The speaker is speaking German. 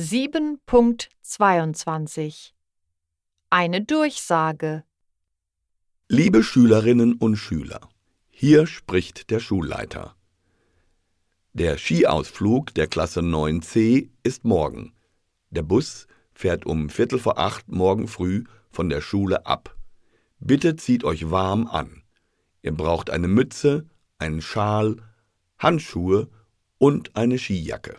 7.22 Eine Durchsage Liebe Schülerinnen und Schüler, hier spricht der Schulleiter. Der Skiausflug der Klasse 9c ist morgen. Der Bus fährt um Viertel vor acht morgen früh von der Schule ab. Bitte zieht euch warm an. Ihr braucht eine Mütze, einen Schal, Handschuhe und eine Skijacke.